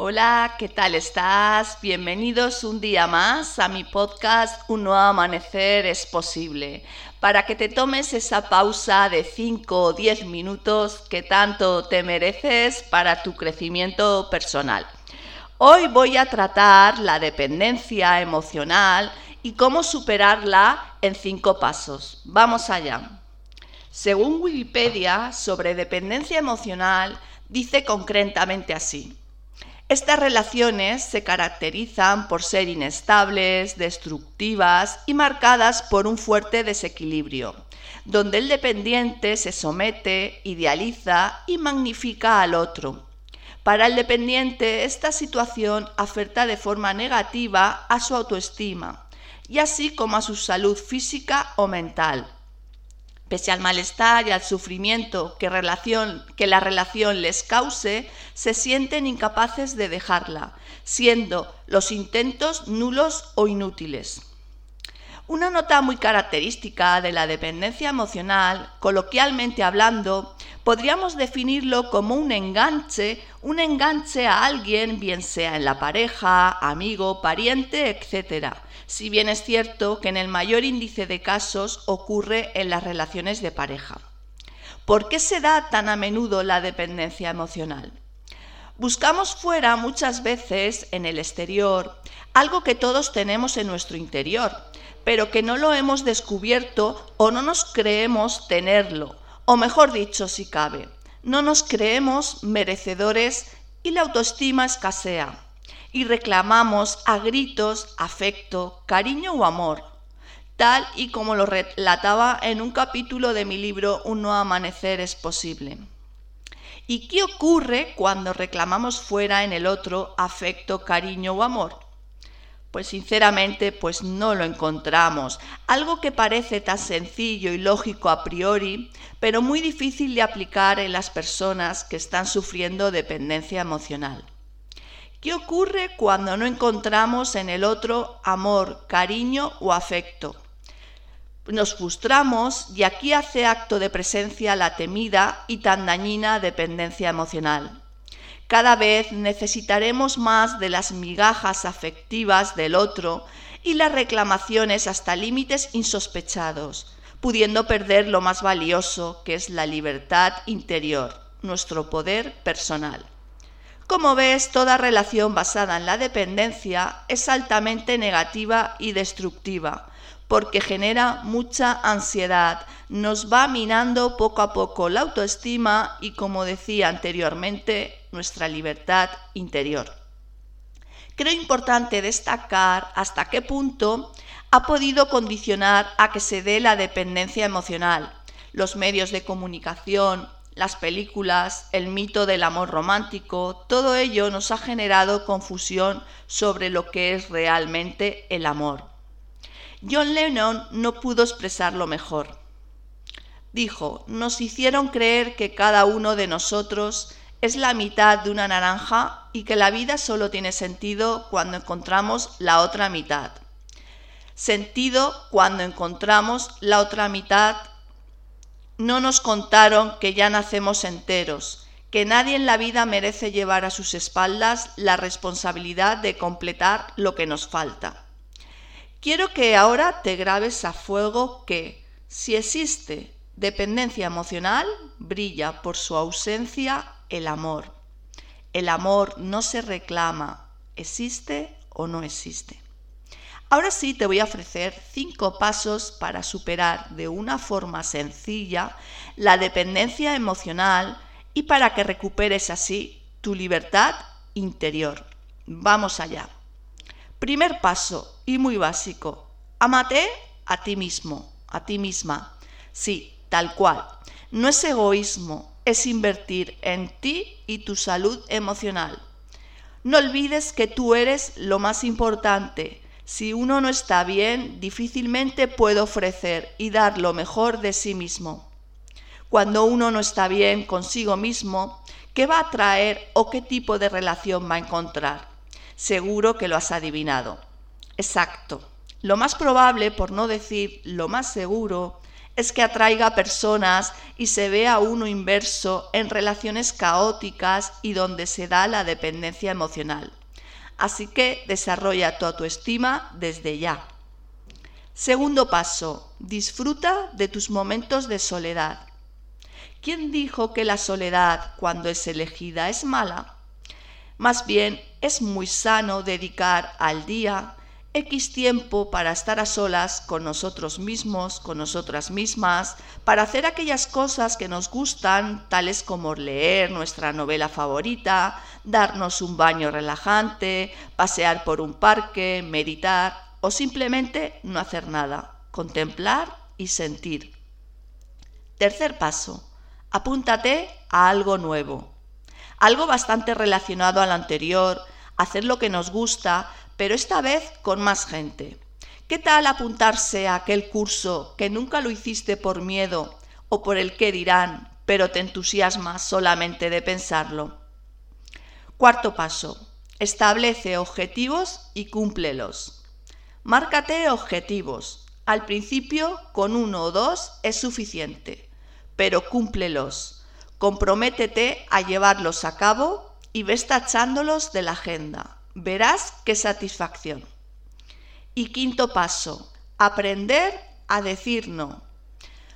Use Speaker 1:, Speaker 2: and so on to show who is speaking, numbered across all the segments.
Speaker 1: Hola, ¿qué tal estás? Bienvenidos un día más a mi podcast Un nuevo amanecer es posible, para que te tomes esa pausa de 5 o 10 minutos que tanto te mereces para tu crecimiento personal. Hoy voy a tratar la dependencia emocional y cómo superarla en 5 pasos. Vamos allá. Según Wikipedia, sobre dependencia emocional, dice concretamente así. Estas relaciones se caracterizan por ser inestables, destructivas y marcadas por un fuerte desequilibrio, donde el dependiente se somete, idealiza y magnifica al otro. Para el dependiente, esta situación afecta de forma negativa a su autoestima y así como a su salud física o mental Pese al malestar y al sufrimiento que, la relación les cause, se sienten incapaces de dejarla, siendo los intentos nulos o inútiles. Una nota muy característica de la dependencia emocional, coloquialmente hablando, podríamos definirlo como un enganche, un enganche a alguien, bien sea en la pareja, amigo, pariente, etc. Si bien es cierto que en el mayor índice de casos ocurre en las relaciones de pareja. ¿Por qué se da tan a menudo la dependencia emocional? Buscamos fuera muchas veces en el exterior algo que todos tenemos en nuestro interior, pero que no lo hemos descubierto o no nos creemos tenerlo, o mejor dicho, si cabe, no nos creemos merecedores y la autoestima escasea y reclamamos a gritos afecto, cariño o amor, tal y como lo relataba en un capítulo de mi libro Un nuevo amanecer es posible. ¿Y qué ocurre cuando reclamamos fuera en el otro afecto, cariño o amor? Pues sinceramente, pues no lo encontramos. Algo que parece tan sencillo y lógico a priori, pero muy difícil de aplicar en las personas que están sufriendo dependencia emocional. ¿Qué ocurre cuando no encontramos en el otro amor, cariño o afecto? Nos frustramos y aquí hace acto de presencia la temida y tan dañina dependencia emocional. Cada vez necesitaremos más de las migajas afectivas del otro y las reclamaciones hasta límites insospechados, pudiendo perder lo más valioso que es la libertad interior, nuestro poder personal. Como ves, toda relación basada en la dependencia es altamente negativa y destructiva, porque genera mucha ansiedad, nos va minando poco a poco la autoestima y, como decía anteriormente, nuestra libertad interior. Creo importante destacar hasta qué punto ha podido condicionar a que se dé la dependencia emocional, los medios de comunicación, las películas, el mito del amor romántico, todo ello nos ha generado confusión sobre lo que es realmente el amor. John Lennon no pudo expresarlo mejor. Dijo, nos hicieron creer que cada uno de nosotros es la mitad de una naranja y que la vida solo tiene sentido cuando encontramos la otra mitad. Sentido cuando encontramos la otra mitad. No nos contaron que ya nacemos enteros, que nadie en la vida merece llevar a sus espaldas la responsabilidad de completar lo que nos falta. Quiero que ahora te grabes a fuego que, si existe dependencia emocional, brilla por su ausencia el amor. El amor no se reclama, existe o no existe. Ahora sí te voy a ofrecer cinco pasos para superar de una forma sencilla la dependencia emocional y para que recuperes así tu libertad interior. Vamos allá. Primer paso y muy básico. Amate a ti mismo, a ti misma. Sí, tal cual. No es egoísmo, es invertir en ti y tu salud emocional. No olvides que tú eres lo más importante. Si uno no está bien, difícilmente puede ofrecer y dar lo mejor de sí mismo. Cuando uno no está bien consigo mismo, ¿qué va a traer o qué tipo de relación va a encontrar? Seguro que lo has adivinado. Exacto. Lo más probable, por no decir lo más seguro, es que atraiga personas y se vea uno inverso en relaciones caóticas y donde se da la dependencia emocional. Así que desarrolla tu autoestima desde ya. Segundo paso, disfruta de tus momentos de soledad. ¿Quién dijo que la soledad, cuando es elegida, es mala? Más bien, es muy sano dedicar al día X tiempo para estar a solas con nosotros mismos, con nosotras mismas, para hacer aquellas cosas que nos gustan, tales como leer nuestra novela favorita, darnos un baño relajante, pasear por un parque, meditar o simplemente no hacer nada, contemplar y sentir. Tercer paso, apúntate a algo nuevo, algo bastante relacionado al anterior, hacer lo que nos gusta, pero esta vez con más gente. ¿Qué tal apuntarse a aquel curso que nunca lo hiciste por miedo o por el que dirán, pero te entusiasma solamente de pensarlo? Cuarto paso. Establece objetivos y cúmplelos. Márcate objetivos. Al principio, con uno o dos es suficiente, pero cúmplelos. Comprométete a llevarlos a cabo y ves tachándolos de la agenda verás qué satisfacción. Y quinto paso, aprender a decir no.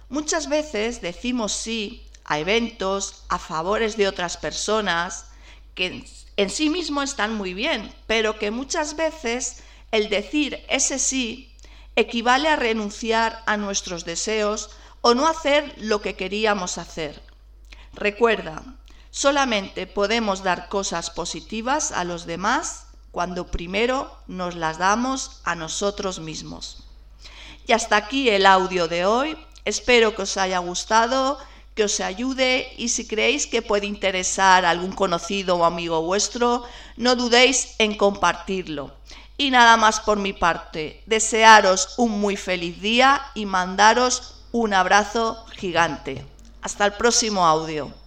Speaker 1: Muchas veces decimos sí a eventos, a favores de otras personas, que en sí mismo están muy bien, pero que muchas veces el decir ese sí equivale a renunciar a nuestros deseos o no hacer lo que queríamos hacer. Recuerda, solamente podemos dar cosas positivas a los demás cuando primero nos las damos a nosotros mismos. Y hasta aquí el audio de hoy. Espero que os haya gustado, que os ayude y si creéis que puede interesar a algún conocido o amigo vuestro, no dudéis en compartirlo. Y nada más por mi parte, desearos un muy feliz día y mandaros un abrazo gigante. Hasta el próximo audio.